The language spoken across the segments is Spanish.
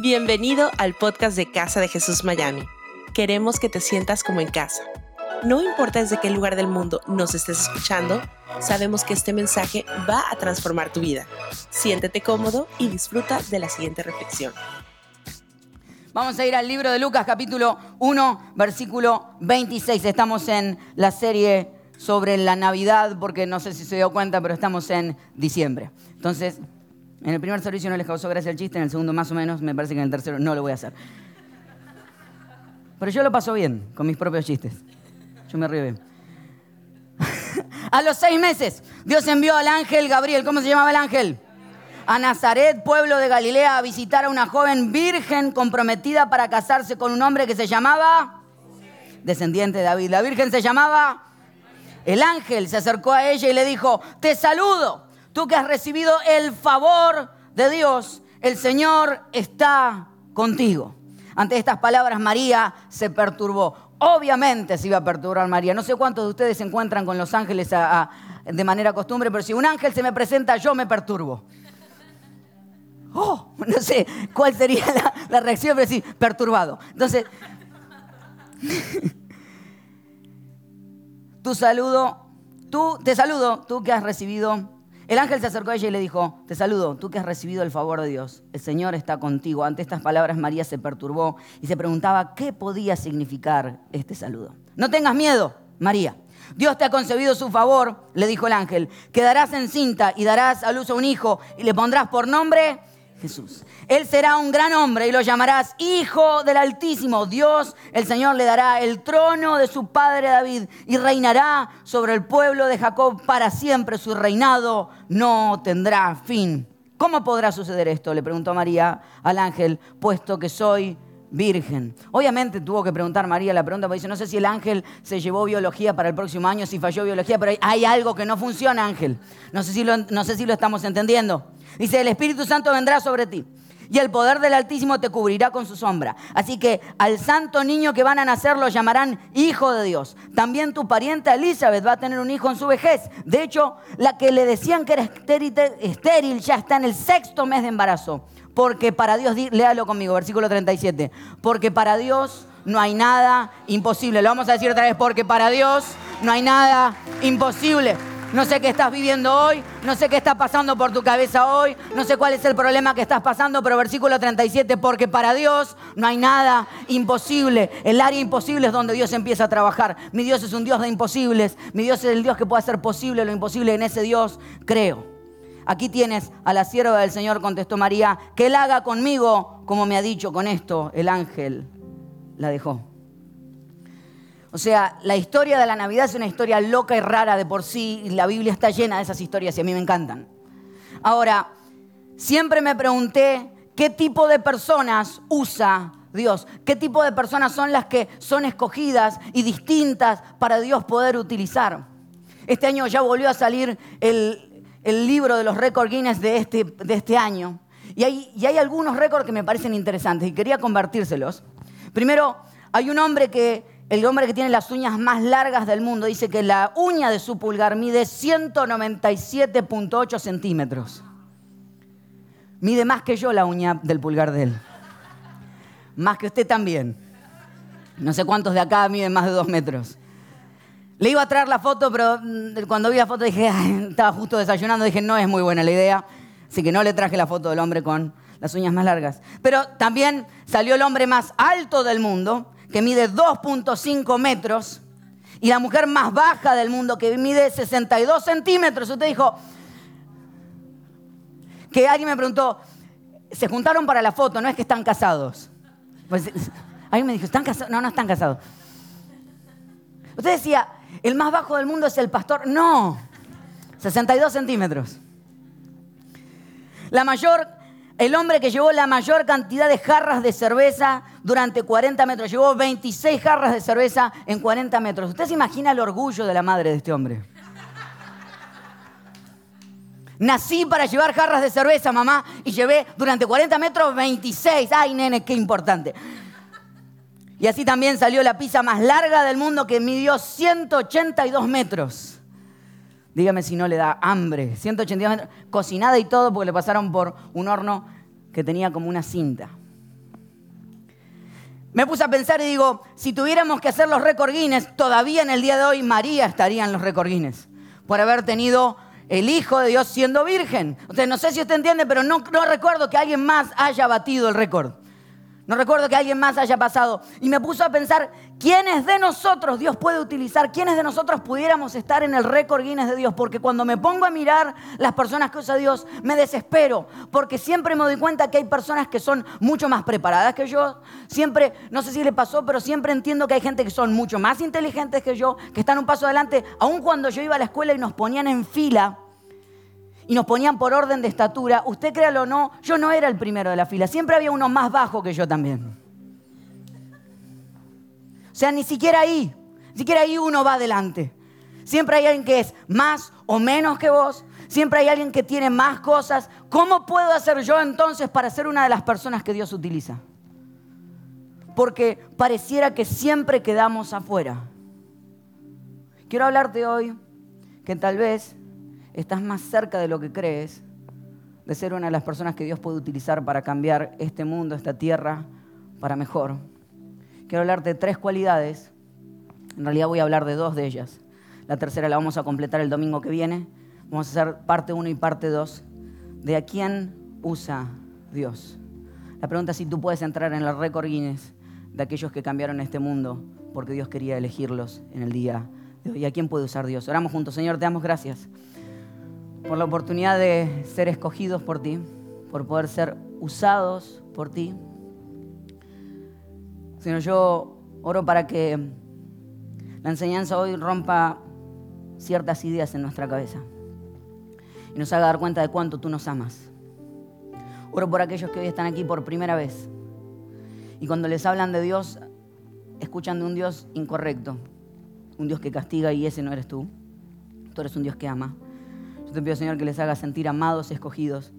Bienvenido al podcast de Casa de Jesús Miami. Queremos que te sientas como en casa. No importa desde qué lugar del mundo nos estés escuchando, sabemos que este mensaje va a transformar tu vida. Siéntete cómodo y disfruta de la siguiente reflexión. Vamos a ir al libro de Lucas capítulo 1, versículo 26. Estamos en la serie sobre la Navidad, porque no sé si se dio cuenta, pero estamos en diciembre. Entonces, en el primer servicio no les causó gracia el chiste, en el segundo más o menos, me parece que en el tercero no lo voy a hacer. Pero yo lo paso bien con mis propios chistes. Yo me río bien. a los seis meses, Dios envió al ángel Gabriel. ¿Cómo se llamaba el ángel? A Nazaret, pueblo de Galilea, a visitar a una joven virgen comprometida para casarse con un hombre que se llamaba descendiente de David. La virgen se llamaba. El ángel se acercó a ella y le dijo, te saludo Tú que has recibido el favor de Dios, el Señor está contigo. Ante estas palabras María se perturbó. Obviamente se iba a perturbar María. No sé cuántos de ustedes se encuentran con los ángeles de manera costumbre, pero si un ángel se me presenta, yo me perturbo. Oh, no sé cuál sería la, la reacción, pero sí, perturbado. Entonces, tu saludo, tú, te saludo, tú que has recibido el ángel se acercó a ella y le dijo, te saludo, tú que has recibido el favor de Dios, el Señor está contigo. Ante estas palabras María se perturbó y se preguntaba qué podía significar este saludo. No tengas miedo, María. Dios te ha concebido su favor, le dijo el ángel. Quedarás encinta y darás a luz a un hijo y le pondrás por nombre Jesús. Él será un gran hombre y lo llamarás Hijo del Altísimo. Dios, el Señor, le dará el trono de su padre David y reinará sobre el pueblo de Jacob para siempre. Su reinado no tendrá fin. ¿Cómo podrá suceder esto? Le preguntó María al ángel, puesto que soy virgen. Obviamente tuvo que preguntar María la pregunta, porque dice, no sé si el ángel se llevó biología para el próximo año, si falló biología, pero hay, algo que no funciona, ángel. No sé, si no sé si lo estamos entendiendo. Dice, el Espíritu Santo vendrá sobre ti y el poder del Altísimo te cubrirá con su sombra. Así que al santo niño que van a nacer lo llamarán Hijo de Dios. También tu pariente Elizabeth va a tener un hijo en su vejez. De hecho, la que le decían que era estéril ya está en el sexto mes de embarazo. Porque para Dios, léalo conmigo, versículo 37. Porque para Dios no hay nada imposible. Lo vamos a decir otra vez, porque para Dios no hay nada imposible. No sé qué estás viviendo hoy, no sé qué está pasando por tu cabeza hoy, no sé cuál es el problema que estás pasando, pero versículo 37, porque para Dios no hay nada imposible. El área imposible es donde Dios empieza a trabajar. Mi Dios es un Dios de imposibles, mi Dios es el Dios que puede hacer posible lo imposible, en ese Dios creo. Aquí tienes a la sierva del Señor, contestó María, que Él haga conmigo como me ha dicho con esto. El ángel la dejó. O sea, la historia de la Navidad es una historia loca y rara de por sí, y la Biblia está llena de esas historias y a mí me encantan. Ahora, siempre me pregunté qué tipo de personas usa Dios, qué tipo de personas son las que son escogidas y distintas para Dios poder utilizar. Este año ya volvió a salir el, libro de los récords Guinness de este, de este año. Y hay, y hay algunos récords que me parecen interesantes y quería convertírselos. Primero, hay un hombre que el hombre que tiene las uñas más largas del mundo dice que la uña de su pulgar mide 197.8 centímetros. Mide más que yo la uña del pulgar de él. Más que usted también. No sé cuántos de acá miden más de dos metros. Le iba a traer la foto, pero mm, cuando vi la foto dije, estaba justo desayunando, dije, no es muy buena la idea. Así que no le traje la foto del hombre con las uñas más largas. Pero también salió el hombre más alto del mundo, que mide 2.5 metros, y la mujer más baja del mundo, que mide 62 centímetros. Usted dijo, que alguien me preguntó, se juntaron para la foto, no es que están casados. Pues, alguien me dijo, ¿están casados? No, no están casados. Usted decía, el más bajo del mundo es el pastor. No, 62 centímetros. La mayor el hombre que llevó la mayor cantidad de jarras de cerveza durante 40 metros. Llevó 26 jarras de cerveza en 40 metros. ¿Usted se imagina el orgullo de la madre de este hombre? Nací para llevar jarras de cerveza, mamá, y llevé durante 40 metros 26. Ay, nene, qué importante. Y así también salió la pizza más larga del mundo que midió 182 metros. Dígame si no le da hambre. 182 metros, cocinada y todo porque le pasaron por un horno que tenía como una cinta. me puse a pensar y digo, si tuviéramos que hacer los récord todavía en el día de hoy María estaría en los récord por haber tenido el Hijo de Dios siendo virgen. Entonces, no sé si usted entiende, pero no, no recuerdo que alguien más haya batido el récord. No recuerdo que alguien más haya pasado. Y me puso a pensar, ¿quiénes de nosotros Dios puede utilizar? ¿Quiénes de nosotros pudiéramos estar en el récord Guinness de Dios? Porque cuando me pongo a mirar las personas que usa Dios, me desespero. Porque siempre me doy cuenta que hay personas que son mucho más preparadas que yo. Siempre, no sé si le pasó, pero siempre entiendo que hay gente que son mucho más inteligentes que yo, que están un paso adelante. Aun cuando yo iba a la escuela y nos ponían en fila y nos ponían por orden de estatura, usted créalo o no, yo no era el primero de la fila, siempre había uno más bajo que yo también. O sea, ni siquiera ahí, ni siquiera ahí uno va adelante. Siempre hay alguien que es más o menos que vos, siempre hay alguien que tiene más cosas. ¿Cómo puedo hacer yo entonces para ser una de las personas que Dios utiliza? Porque pareciera que siempre quedamos afuera. Quiero hablarte hoy que tal vez estás más cerca de lo que crees de ser una de las personas que Dios puede utilizar para cambiar este mundo, esta tierra, para mejor. Quiero hablarte de tres cualidades. En realidad voy a hablar de dos de ellas. La tercera la vamos a completar el domingo que viene. Vamos a hacer parte uno y parte dos de a quién usa Dios. La pregunta es si tú puedes entrar en el récord Guinness de aquellos que cambiaron este mundo porque Dios quería elegirlos en el día de hoy. ¿A quién puede usar Dios? Oramos juntos. Señor, te damos gracias por la oportunidad de ser escogidos por ti, por poder ser usados por ti. Señor, yo oro para que la enseñanza hoy rompa ciertas ideas en nuestra cabeza y nos haga dar cuenta de cuánto tú nos amas. Oro por aquellos que hoy están aquí por primera vez y cuando les hablan de Dios, escuchan de un Dios incorrecto, un Dios que castiga y ese no eres tú. Tú eres un Dios que ama. Yo te pido, Señor, que les haga sentir amados, escogidos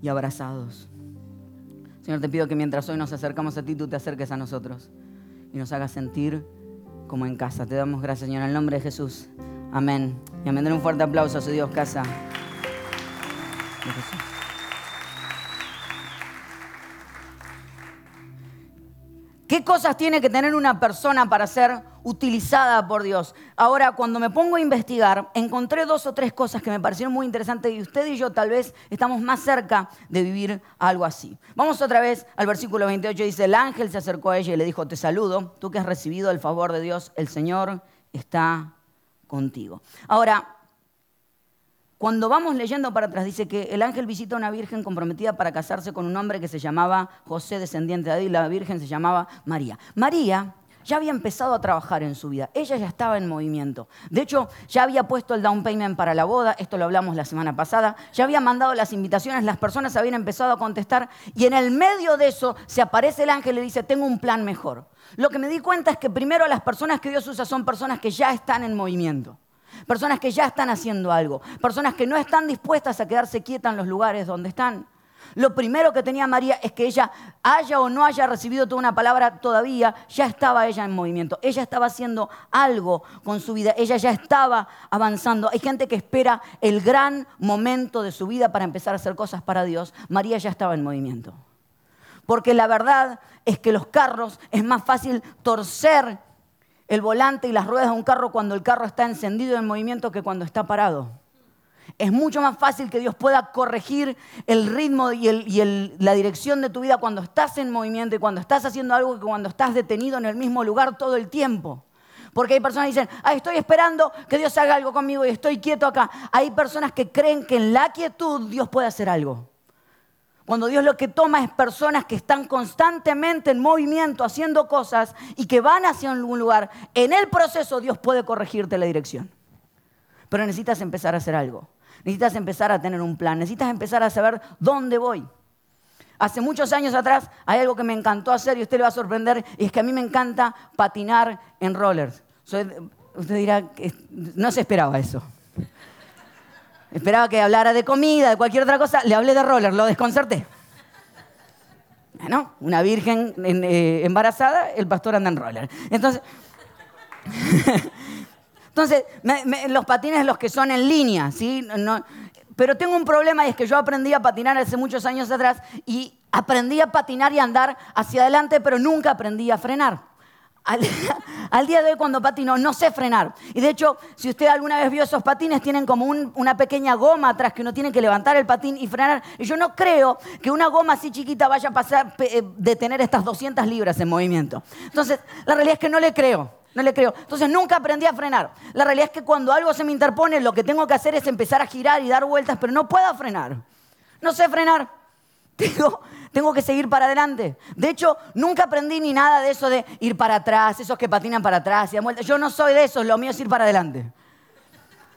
y abrazados. Señor, te pido que mientras hoy nos acercamos a ti, tú te acerques a nosotros y nos hagas sentir como en casa. Te damos gracias, Señor, en el nombre de Jesús. Amén. Y amén. un fuerte aplauso a su Dios, casa. ¿Qué cosas tiene que tener una persona para ser utilizada por Dios? Ahora, cuando me pongo a investigar, encontré dos o tres cosas que me parecieron muy interesantes y usted y yo tal vez estamos más cerca de vivir algo así. Vamos otra vez al versículo 28, dice, el ángel se acercó a ella y le dijo, te saludo, tú que has recibido el favor de Dios, el Señor está contigo. Ahora, cuando vamos leyendo para atrás, dice que el ángel visita a una virgen comprometida para casarse con un hombre que se llamaba José, descendiente de David, la virgen se llamaba María. María ya había empezado a trabajar en su vida, ella ya estaba en movimiento. De hecho, ya había puesto el down payment para la boda, esto lo hablamos la semana pasada, ya había mandado las invitaciones, las personas habían empezado a contestar. Y en el medio de eso se aparece el ángel y le dice, tengo un plan mejor. Lo que me di cuenta es que primero las personas que Dios usa son personas que ya están en movimiento personas que ya están haciendo algo, personas que no están dispuestas a quedarse quietas en los lugares donde están. Lo primero que tenía María es que ella haya o no haya recibido toda una palabra todavía, ya estaba ella en movimiento, ella estaba haciendo algo con su vida, ella ya estaba avanzando. Hay gente que espera el gran momento de su vida para empezar a hacer cosas para Dios. María ya estaba en movimiento. Porque la verdad es que los carros es más fácil torcer el volante y las ruedas de un carro cuando el carro está encendido en movimiento que cuando está parado. Es mucho más fácil que Dios pueda corregir el ritmo y, la dirección de tu vida cuando estás en movimiento y cuando estás haciendo algo que cuando estás detenido en el mismo lugar todo el tiempo. Porque hay personas que dicen, estoy esperando que Dios haga algo conmigo y estoy quieto acá. Hay personas que creen que en la quietud Dios puede hacer algo. Cuando Dios lo que toma es personas que están constantemente en movimiento, haciendo cosas y que van hacia algún lugar, en el proceso Dios puede corregirte la dirección. Pero necesitas empezar a hacer algo. Necesitas empezar a tener un plan. Necesitas empezar a saber dónde voy. Hace muchos años atrás hay algo que me encantó hacer y usted le va a sorprender, y es que a mí me encanta patinar en rollers. Usted dirá, no se esperaba eso. Esperaba que hablara de comida, de cualquier otra cosa. Le hablé de roller, lo desconcerté. Bueno, una virgen eh, embarazada, el pastor anda en roller. Entonces, entonces los patines los que son en línea, ¿sí? Pero tengo un problema y es que yo aprendí a patinar hace muchos años atrás y aprendí a patinar y andar hacia adelante, pero nunca aprendí a frenar. Al, día de hoy cuando patino no sé frenar. Y de hecho, si usted alguna vez vio esos patines, tienen como una pequeña goma atrás que uno tiene que levantar el patín y frenar. Y yo no creo que una goma así chiquita vaya a pasar eh, de tener estas 200 libras en movimiento. Entonces, la realidad es que no le creo. No le creo. Entonces nunca aprendí a frenar. La realidad es que cuando algo se me interpone, lo que tengo que hacer es empezar a girar y dar vueltas, pero no puedo frenar. No sé frenar. Tengo, tengo que seguir para adelante. De hecho, nunca aprendí ni nada de eso de ir para atrás, esos que patinan para atrás y vueltas. Yo no soy de esos, lo mío es ir para adelante.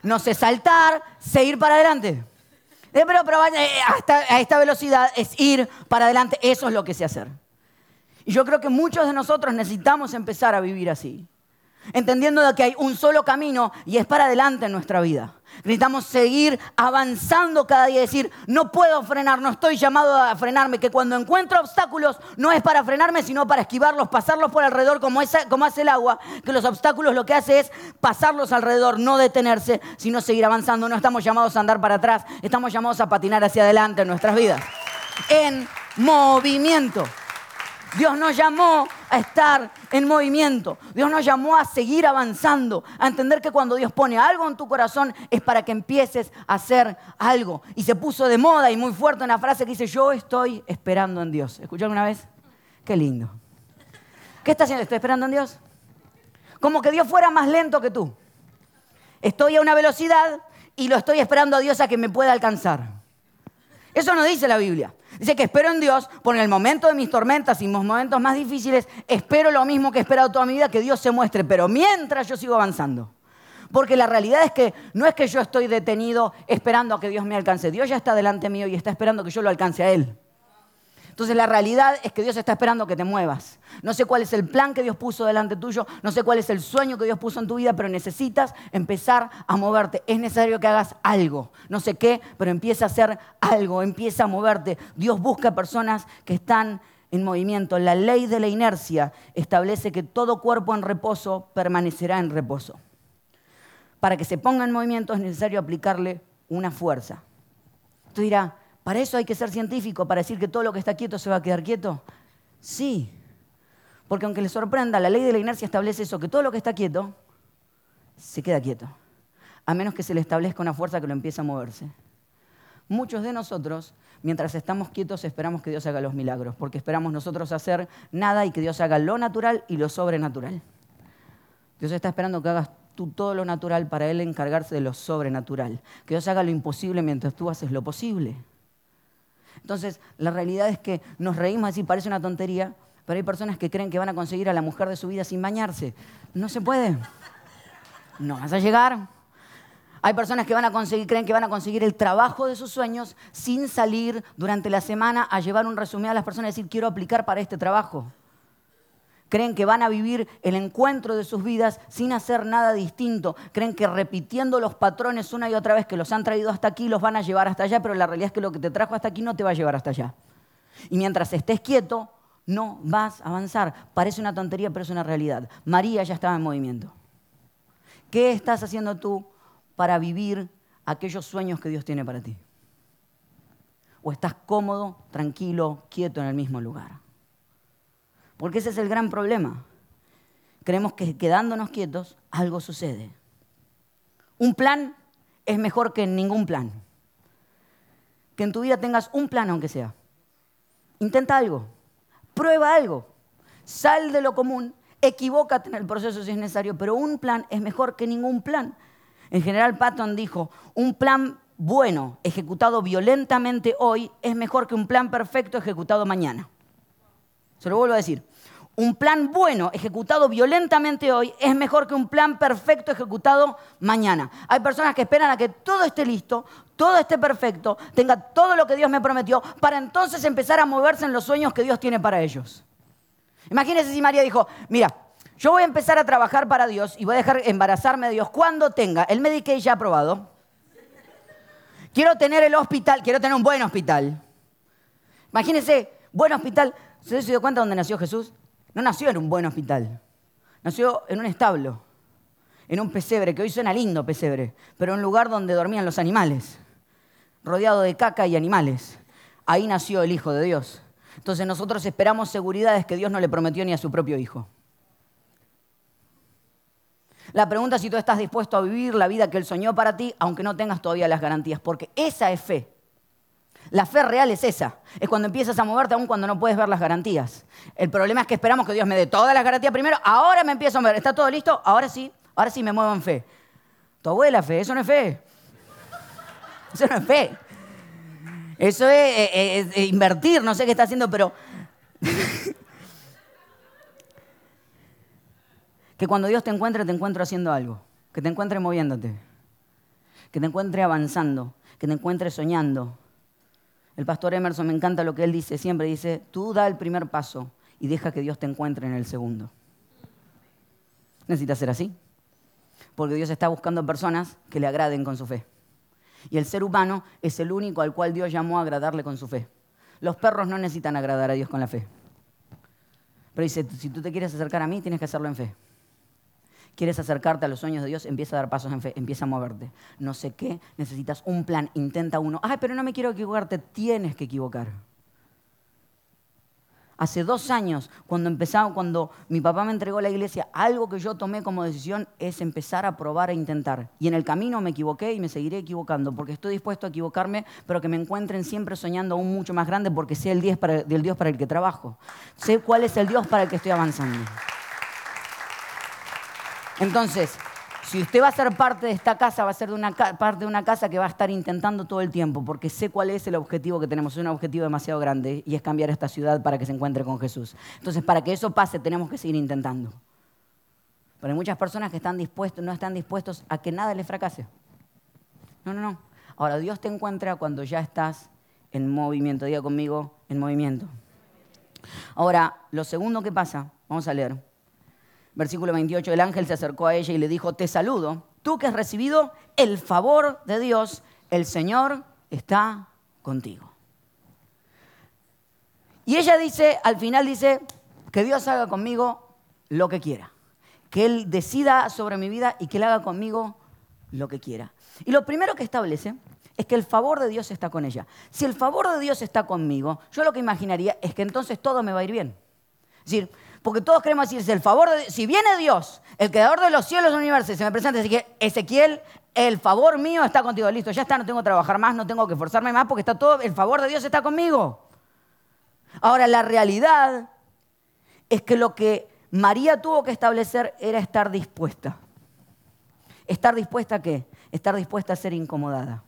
No sé saltar, seguir para adelante. Eh, pero, pero eh, hasta a esta velocidad es ir para adelante, eso es lo que sé hacer. Y yo creo que muchos de nosotros necesitamos empezar a vivir así entendiendo que hay un solo camino y es para adelante en nuestra vida. Necesitamos seguir avanzando cada día y decir, no puedo frenar, no estoy llamado a frenarme, que cuando encuentro obstáculos no es para frenarme, sino para esquivarlos, pasarlos por alrededor como, como hace el agua, que los obstáculos lo que hace es pasarlos alrededor, no detenerse, sino seguir avanzando. No estamos llamados a andar para atrás, estamos llamados a patinar hacia adelante en nuestras vidas. En movimiento. Dios nos llamó a estar en movimiento. Dios nos llamó a seguir avanzando, a entender que cuando Dios pone algo en tu corazón es para que empieces a hacer algo. Y se puso de moda y muy fuerte una frase que dice, yo estoy esperando en Dios. ¿Escuchó alguna vez? Qué lindo. ¿Qué está haciendo? ¿Estoy esperando en Dios? Como que Dios fuera más lento que tú. Estoy a una velocidad y lo estoy esperando a Dios a que me pueda alcanzar. Eso no dice la Biblia. Dice que espero en Dios por el momento de mis tormentas y mis momentos más difíciles, espero lo mismo que he esperado toda mi vida, que Dios se muestre, pero mientras yo sigo avanzando. Porque la realidad es que no es que yo estoy detenido esperando a que Dios me alcance, Dios ya está delante mío y está esperando que yo lo alcance a Él. Entonces la realidad es que Dios está esperando que te muevas. No sé cuál es el plan que Dios puso delante tuyo, no sé cuál es el sueño que Dios puso en tu vida, pero necesitas empezar a moverte. Es necesario que hagas algo. No sé qué, pero empieza a hacer algo, empieza a moverte. Dios busca personas que están en movimiento. La ley de la inercia establece que todo cuerpo en reposo permanecerá en reposo. Para que se ponga en movimiento es necesario aplicarle una fuerza. Tú dirás, ¿Para eso hay que ser científico? ¿Para decir que todo lo que está quieto se va a quedar quieto? Sí. Porque aunque le sorprenda, la ley de la inercia establece eso, que todo lo que está quieto se queda quieto. A menos que se le establezca una fuerza que lo empiece a moverse. Muchos de nosotros, mientras estamos quietos, esperamos que Dios haga los milagros, porque esperamos nosotros hacer nada y que Dios haga lo natural y lo sobrenatural. Dios está esperando que hagas tú todo lo natural para Él encargarse de lo sobrenatural. Que Dios haga lo imposible mientras tú haces lo posible. Entonces, la realidad es que nos reímos así, parece una tontería, pero hay personas que creen que van a conseguir a la mujer de su vida sin bañarse. No se puede. No vas a llegar. Hay personas que van a conseguir, creen que van a conseguir el trabajo de sus sueños sin salir durante la semana a llevar un resumen a las personas y decir, quiero aplicar para este trabajo creen que van a vivir el encuentro de sus vidas sin hacer nada distinto, creen que repitiendo los patrones una y otra vez que los han traído hasta aquí los van a llevar hasta allá, pero la realidad es que lo que te trajo hasta aquí no te va a llevar hasta allá. Y mientras estés quieto, no vas a avanzar. Parece una tontería, pero es una realidad. María ya estaba en movimiento. ¿Qué estás haciendo tú para vivir aquellos sueños que Dios tiene para ti? ¿O estás cómodo, tranquilo, quieto en el mismo lugar? Porque ese es el gran problema. Creemos que quedándonos quietos algo sucede. Un plan es mejor que ningún plan. Que en tu vida tengas un plan aunque sea. Intenta algo, prueba algo, sal de lo común, equivócate en el proceso si es necesario, pero un plan es mejor que ningún plan. En general Patton dijo, un plan bueno ejecutado violentamente hoy es mejor que un plan perfecto ejecutado mañana. Se lo vuelvo a decir. Un plan bueno ejecutado violentamente hoy es mejor que un plan perfecto ejecutado mañana. Hay personas que esperan a que todo esté listo, todo esté perfecto, tenga todo lo que Dios me prometió, para entonces empezar a moverse en los sueños que Dios tiene para ellos. Imagínense si María dijo, mira, yo voy a empezar a trabajar para Dios y voy a dejar embarazarme de Dios cuando tenga el Medicaid ya aprobado. Quiero tener el hospital, quiero tener un buen hospital. Imagínense, buen hospital. ¿Se dio cuenta dónde nació Jesús? No nació en un buen hospital, nació en un establo, en un pesebre, que hoy suena lindo pesebre, pero en un lugar donde dormían los animales. rodeado de caca y animales. Ahí nació el Hijo de Dios. Entonces nosotros esperamos seguridades que Dios no le prometió ni a su propio Hijo. La pregunta es si tú estás dispuesto a vivir la vida que Él soñó para ti, aunque no tengas todavía las garantías, porque esa es fe. La fe real es esa. Es cuando empiezas a moverte aún cuando no puedes ver las garantías. El problema es que esperamos que Dios me dé todas las garantías primero, ahora me empiezo a ver, ¿está todo listo? Ahora sí, ahora sí me muevo en fe. Tu abuela fe, eso no es fe. Eso no es fe. Eso es, es invertir, no sé qué está haciendo, pero que cuando Dios te encuentre, te encuentre haciendo algo, que te encuentre moviéndote, que te encuentre avanzando, que te encuentre soñando. El pastor Emerson me encanta lo que él dice, siempre dice, tú da el primer paso y deja que Dios te encuentre en el segundo. Necesitas ser así, porque Dios está buscando personas que le agraden con su fe. Y el ser humano es el único al cual Dios llamó a agradarle con su fe. Los perros no necesitan agradar a Dios con la fe. Pero dice, si tú te quieres acercar a mí, tienes que hacerlo en fe quieres acercarte a los sueños de Dios, empieza a dar pasos en fe, empieza a moverte. No sé qué, necesitas un plan, intenta uno. Ay, pero no me quiero equivocarte, tienes que equivocar. Hace dos años, cuando empezaba, cuando mi papá me entregó la iglesia, algo que yo tomé como decisión es empezar a probar e intentar. Y en el camino me equivoqué y me seguiré equivocando, porque estoy dispuesto a equivocarme, pero que me encuentren siempre soñando aún mucho más grande, porque sé el Dios para el que trabajo. Sé cuál es el Dios para el que estoy avanzando. Entonces, si usted va a ser parte de esta casa, va a ser parte de una casa que va a estar intentando todo el tiempo, porque sé cuál es el objetivo que tenemos. Es un objetivo demasiado grande y es cambiar esta ciudad para que se encuentre con Jesús. Entonces, para que eso pase, tenemos que seguir intentando. Pero hay muchas personas que están dispuestos, no están dispuestos a que nada les fracase. No, no, no. Ahora, Dios te encuentra cuando ya estás en movimiento. Diga conmigo, en movimiento. Ahora, lo segundo que pasa, vamos a leer. Versículo 28, el ángel se acercó a ella y le dijo, te saludo, tú que has recibido el favor de Dios, el Señor está contigo. Y ella dice, al final dice, que Dios haga conmigo lo que quiera, que Él decida sobre mi vida y que Él haga conmigo lo que quiera. Y lo primero que establece es que el favor de Dios está con ella. Si el favor de Dios está conmigo, yo lo que imaginaría es que entonces todo me va a ir bien. Es decir, porque todos queremos decir, si viene Dios, el creador de los cielos y los universos, se me presenta, Ezequiel, el favor mío está contigo, listo, ya está, no tengo que trabajar más, no tengo que esforzarme más, porque está todo, el favor de Dios está conmigo. Ahora, la realidad es que lo que María tuvo que establecer era estar dispuesta. ¿Estar dispuesta a qué? Estar dispuesta a ser incomodada.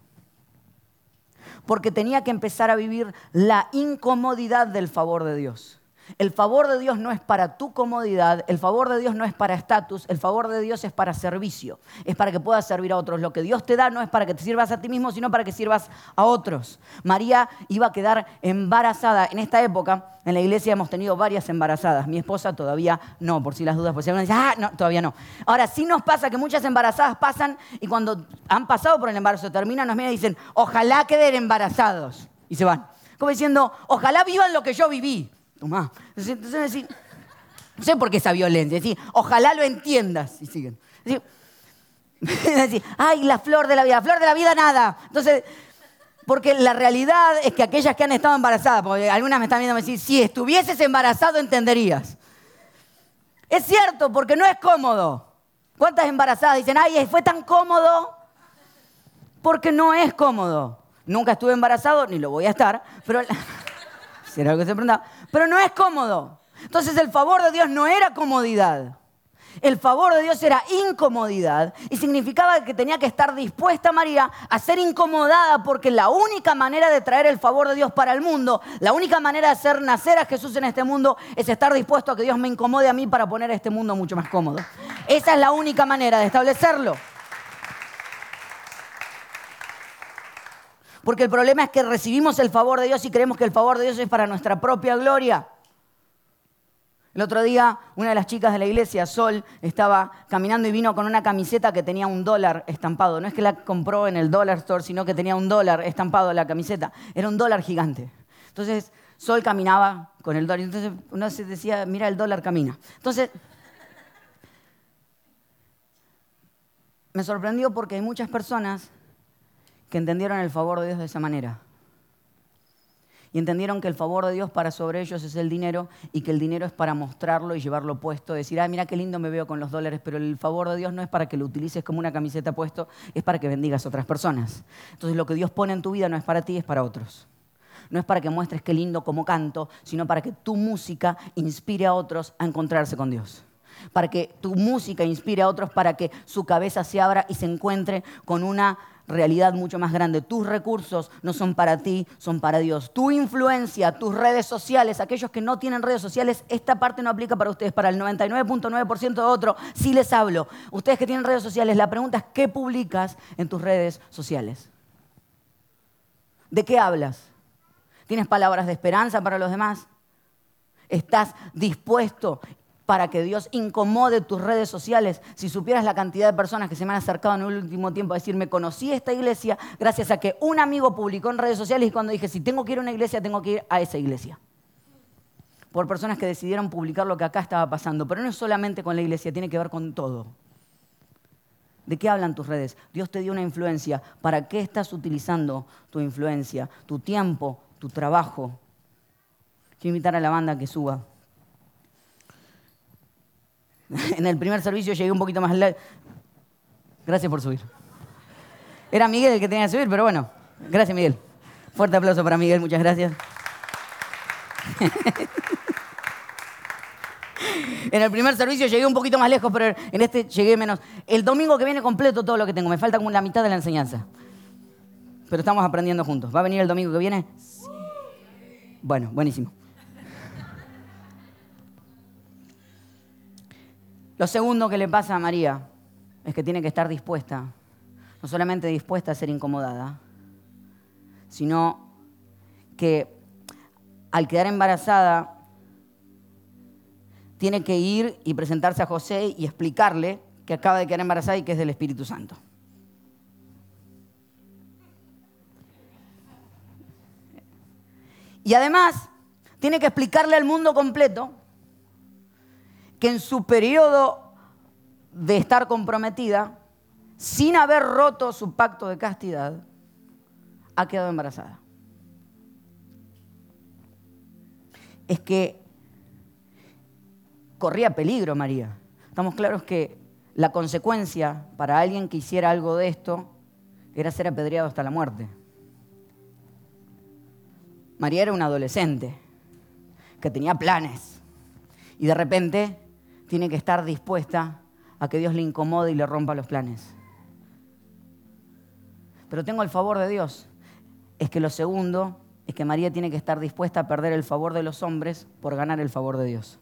Porque tenía que empezar a vivir la incomodidad del favor de Dios. El favor de Dios no es para tu comodidad, el favor de Dios no es para estatus, el favor de Dios es para servicio, es para que puedas servir a otros. Lo que Dios te da no es para que te sirvas a ti mismo, sino para que sirvas a otros. María iba a quedar embarazada. En esta época, en la iglesia hemos tenido varias embarazadas. Mi esposa todavía no, por si las dudas, por si alguien dice, ah, no, todavía no. Ahora, sí nos pasa que muchas embarazadas pasan y cuando han pasado por el embarazo, terminan, nos miran y dicen, ojalá queden embarazados. Y se van. Como diciendo, ojalá vivan lo que yo viví. Entonces, no sé por qué esa violencia. Decir, ojalá lo entiendas. Y siguen. Decir, ay, la flor de la vida. flor de la vida, nada. Entonces, porque la realidad es que aquellas que han estado embarazadas, porque algunas me están viendo me dicen, si estuvieses embarazado entenderías. Es cierto, porque no es cómodo. ¿Cuántas embarazadas dicen, ay, fue tan cómodo? Porque no es cómodo. Nunca estuve embarazado, ni lo voy a estar, pero... Algo que se preguntaba. Pero no es cómodo. Entonces el favor de Dios no era comodidad. El favor de Dios era incomodidad y significaba que tenía que estar dispuesta María a ser incomodada porque la única manera de traer el favor de Dios para el mundo, la única manera de hacer nacer a Jesús en este mundo es estar dispuesto a que Dios me incomode a mí para poner este mundo mucho más cómodo. Esa es la única manera de establecerlo. Porque el problema es que recibimos el favor de Dios y creemos que el favor de Dios es para nuestra propia gloria. El otro día, una de las chicas de la iglesia, Sol, estaba caminando y vino con una camiseta que tenía un dólar estampado. No es que la compró en el dollar store, sino que tenía un dólar estampado la camiseta. Era un dólar gigante. Entonces, Sol caminaba con el dólar. Entonces, uno se decía, mira, el dólar camina. Entonces, me sorprendió porque hay muchas personas que entendieron el favor de Dios de esa manera. Y entendieron que el favor de Dios para sobre ellos es el dinero y que el dinero es para mostrarlo y llevarlo puesto, decir, ah, mira qué lindo me veo con los dólares, pero el favor de Dios no es para que lo utilices como una camiseta puesto, es para que bendigas a otras personas. Entonces lo que Dios pone en tu vida no es para ti, es para otros. No es para que muestres qué lindo como canto, sino para que tu música inspire a otros a encontrarse con Dios para que tu música inspire a otros, para que su cabeza se abra y se encuentre con una realidad mucho más grande. Tus recursos no son para ti, son para Dios. Tu influencia, tus redes sociales, aquellos que no tienen redes sociales, esta parte no aplica para ustedes, para el 99.9% de otro, sí les hablo. Ustedes que tienen redes sociales, la pregunta es, ¿qué publicas en tus redes sociales? ¿De qué hablas? ¿Tienes palabras de esperanza para los demás? ¿Estás dispuesto para que Dios incomode tus redes sociales. Si supieras la cantidad de personas que se me han acercado en el último tiempo a decirme, conocí esta iglesia gracias a que un amigo publicó en redes sociales y cuando dije, si tengo que ir a una iglesia, tengo que ir a esa iglesia. Por personas que decidieron publicar lo que acá estaba pasando. Pero no es solamente con la iglesia, tiene que ver con todo. ¿De qué hablan tus redes? Dios te dio una influencia. ¿Para qué estás utilizando tu influencia? Tu tiempo, tu trabajo. Quiero invitar a la banda que suba. en el primer servicio llegué un poquito más lejos. Gracias por subir. Era Miguel el que tenía que subir, pero bueno, gracias Miguel. Fuerte aplauso para Miguel, muchas gracias. en el primer servicio llegué un poquito más lejos, pero en este llegué menos. El domingo que viene completo todo lo que tengo, me falta como la mitad de la enseñanza. Pero estamos aprendiendo juntos. ¿Va a venir el domingo que viene? Bueno, buenísimo. Lo segundo que le pasa a María es que tiene que estar dispuesta, no solamente dispuesta a ser incomodada, sino que al quedar embarazada tiene que ir y presentarse a José y explicarle que acaba de quedar embarazada y que es del Espíritu Santo. Y además tiene que explicarle al mundo completo que en su periodo de estar comprometida, sin haber roto su pacto de castidad, ha quedado embarazada. Es que corría peligro María. Estamos claros que la consecuencia para alguien que hiciera algo de esto era ser apedreado hasta la muerte. María era una adolescente que tenía planes y de repente tiene que estar dispuesta a que Dios le incomode y le rompa los planes. Pero tengo el favor de Dios. Es que lo segundo es que María tiene que estar dispuesta a perder el favor de los hombres por ganar el favor de Dios.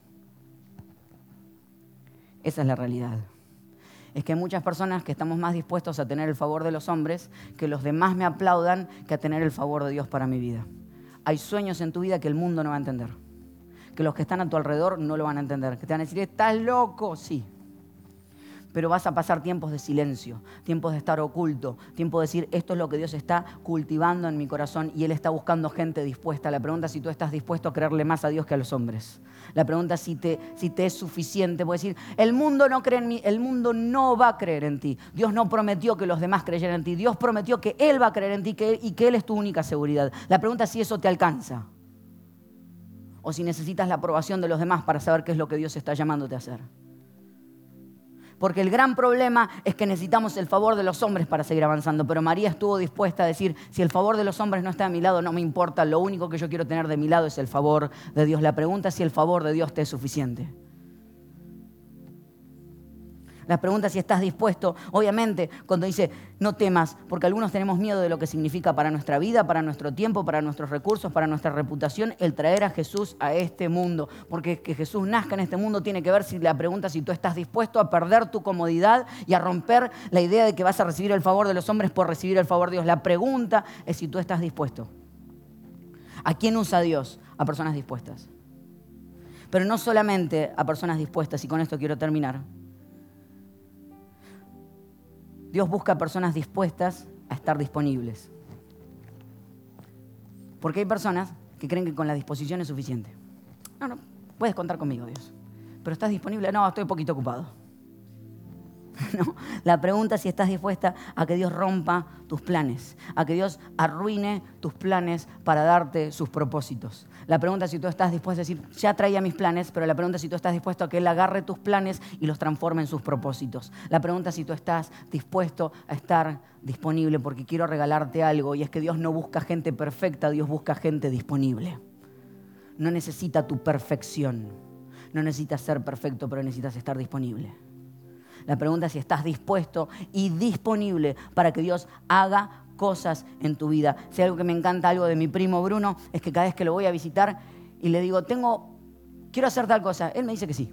Esa es la realidad. Es que hay muchas personas que estamos más dispuestos a tener el favor de los hombres, que los demás me aplaudan, que a tener el favor de Dios para mi vida. Hay sueños en tu vida que el mundo no va a entender que los que están a tu alrededor no lo van a entender. Que te van a decir, estás loco, sí. Pero vas a pasar tiempos de silencio, tiempos de estar oculto, tiempos de decir, esto es lo que Dios está cultivando en mi corazón y Él está buscando gente dispuesta. La pregunta es si tú estás dispuesto a creerle más a Dios que a los hombres. La pregunta es si te, si te es suficiente. Puedes decir, el mundo no cree en mí, el mundo no va a creer en ti. Dios no prometió que los demás creyeran en ti. Dios prometió que Él va a creer en ti y que Él es tu única seguridad. La pregunta es si eso te alcanza o si necesitas la aprobación de los demás para saber qué es lo que Dios está llamándote a hacer. Porque el gran problema es que necesitamos el favor de los hombres para seguir avanzando. Pero María estuvo dispuesta a decir, si el favor de los hombres no está a mi lado, no me importa, lo único que yo quiero tener de mi lado es el favor de Dios. La pregunta es si el favor de Dios te es suficiente. La pregunta es si estás dispuesto, obviamente, cuando dice no temas, porque algunos tenemos miedo de lo que significa para nuestra vida, para nuestro tiempo, para nuestros recursos, para nuestra reputación, el traer a Jesús a este mundo. Porque que Jesús nazca en este mundo tiene que ver si la pregunta si tú estás dispuesto a perder tu comodidad y a romper la idea de que vas a recibir el favor de los hombres por recibir el favor de Dios. La pregunta es si tú estás dispuesto. ¿A quién usa Dios? A personas dispuestas. Pero no solamente a personas dispuestas, y con esto quiero terminar Dios busca personas dispuestas a estar disponibles. Porque hay personas que creen que con la disposición es suficiente. No, no, puedes contar conmigo, Dios. Pero estás disponible, no, estoy un poquito ocupado. La pregunta es si estás dispuesta a que Dios rompa tus planes, a que Dios arruine tus planes para darte sus propósitos. La pregunta es si tú estás dispuesto a decir, ya traía mis planes, pero la pregunta es si tú estás dispuesto a que Él agarre tus planes y los transforme en sus propósitos. La pregunta es si tú estás dispuesto a estar disponible porque quiero regalarte algo y es que Dios no busca gente perfecta, Dios busca gente disponible. No necesita tu perfección, no necesitas ser perfecto, pero necesitas estar disponible. La pregunta es si estás dispuesto y disponible para que Dios haga cosas en tu vida. Si algo que me encanta, algo de mi primo Bruno, es que cada vez que lo voy a visitar y le digo, tengo, quiero hacer tal cosa, él me dice que sí.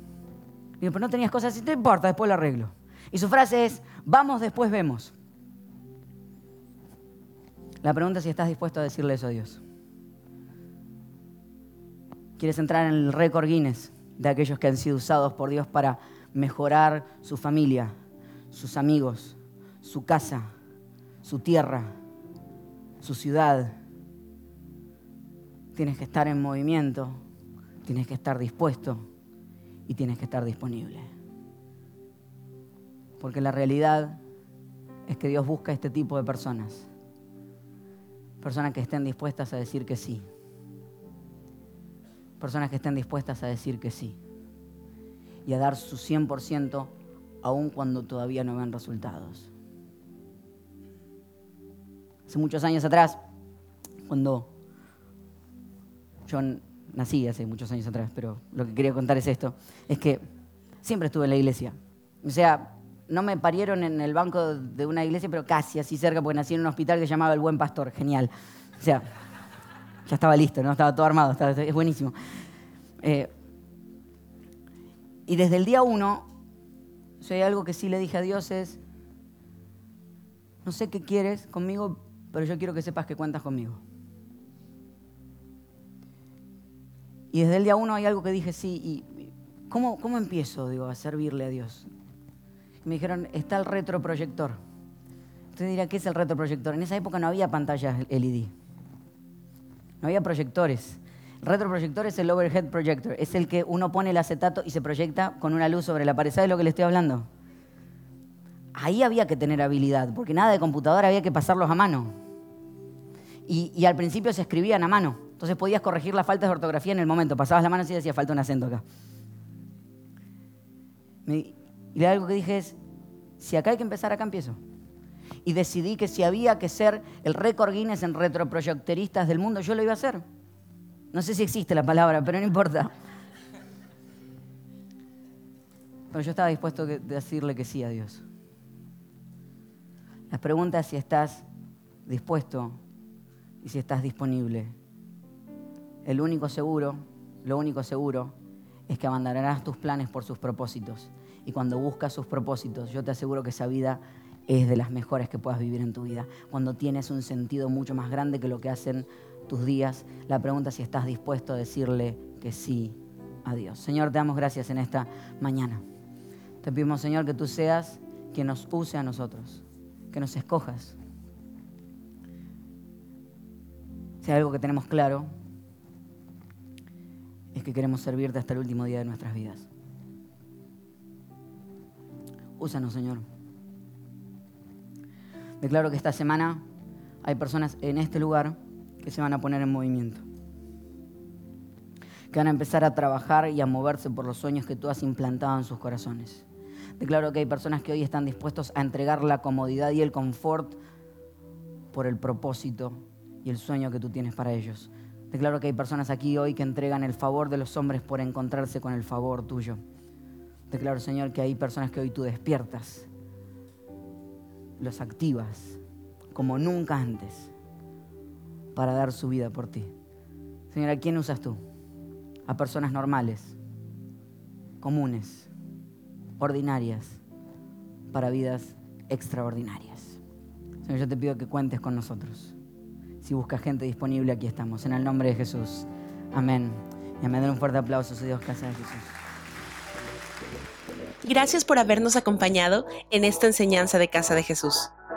digo, pero no tenías cosas, si te importa, después lo arreglo. Y su frase es, vamos, después vemos. La pregunta es si estás dispuesto a decirle eso a Dios. ¿Quieres entrar en el récord Guinness de aquellos que han sido usados por Dios para mejorar su familia, sus amigos, su casa, su tierra, su ciudad. Tienes que estar en movimiento, tienes que estar dispuesto y tienes que estar disponible. Porque la realidad es que Dios busca este tipo de personas. Personas que estén dispuestas a decir que sí. Personas que estén dispuestas a decir que sí y a dar su 100% aun cuando todavía no ven resultados. Hace muchos años atrás, cuando yo nací hace muchos años atrás, pero lo que quería contar es esto, es que siempre estuve en la iglesia. O sea, no me parieron en el banco de una iglesia, pero casi así cerca, porque nací en un hospital que llamaba El Buen Pastor, genial. O sea, ya estaba listo, ¿no? Estaba todo armado, es buenísimo. Eh, y desde el día uno, si hay algo que sí le dije a Dios es, no sé qué quieres conmigo, pero yo quiero que sepas que cuentas conmigo. Y desde el día uno hay algo que dije, sí, ¿y cómo, cómo empiezo digo, a servirle a Dios? me dijeron, está el retroproyector. Usted dirá, ¿qué es el retroproyector? En esa época no había pantallas LED. No había proyectores. Retroproyector es el overhead projector, es el que uno pone el acetato y se proyecta con una luz sobre la pared. ¿Sabes lo que le estoy hablando? Ahí había que tener habilidad, porque nada de computadora había que pasarlos a mano. Y, al principio se escribían a mano. Entonces podías corregir las faltas de ortografía en el momento. Pasabas la mano y decía falta un acento acá. Y algo que dije es, si acá hay que empezar, acá empiezo. Y decidí que si había que ser el récord Guinness en retroproyectoristas del mundo, yo lo iba a hacer. No sé si existe la palabra, pero no importa. Pero yo estaba dispuesto a decirle que sí a Dios. La pregunta es si estás dispuesto y si estás disponible. El único seguro, lo único seguro, es que abandonarás tus planes por sus propósitos. Y cuando buscas sus propósitos, yo te aseguro que esa vida es de las mejores que puedas vivir en tu vida. Cuando tienes un sentido mucho más grande que lo que hacen tus días. La pregunta si estás dispuesto a decirle que sí a Dios. Señor, te damos gracias en esta mañana. Te pedimos, Señor, que tú seas quien nos use a nosotros, que nos escojas. Si hay algo que tenemos claro, es que queremos servirte hasta el último día de nuestras vidas. Úsanos, Señor. Declaro que esta semana hay personas en este lugar que se van a poner en movimiento. Que van a empezar a trabajar y a moverse por los sueños que tú has implantado en sus corazones. Declaro que hay personas que hoy están dispuestos a entregar la comodidad y el confort por el propósito y el sueño que tú tienes para ellos. Declaro que hay personas aquí hoy que entregan el favor de los hombres por encontrarse con el favor tuyo. Declaro, Señor, que hay personas que hoy tú despiertas, los activas como nunca antes para dar su vida por ti. Señor, ¿a quién usas tú? A personas normales, comunes, ordinarias, para vidas extraordinarias. Señor, yo te pido que cuentes con nosotros. Si buscas gente disponible, aquí estamos. En el nombre de Jesús. Amén. Y amén. Den un fuerte aplauso a Dios, casa de Jesús. Gracias por habernos acompañado en esta enseñanza de Casa de Jesús.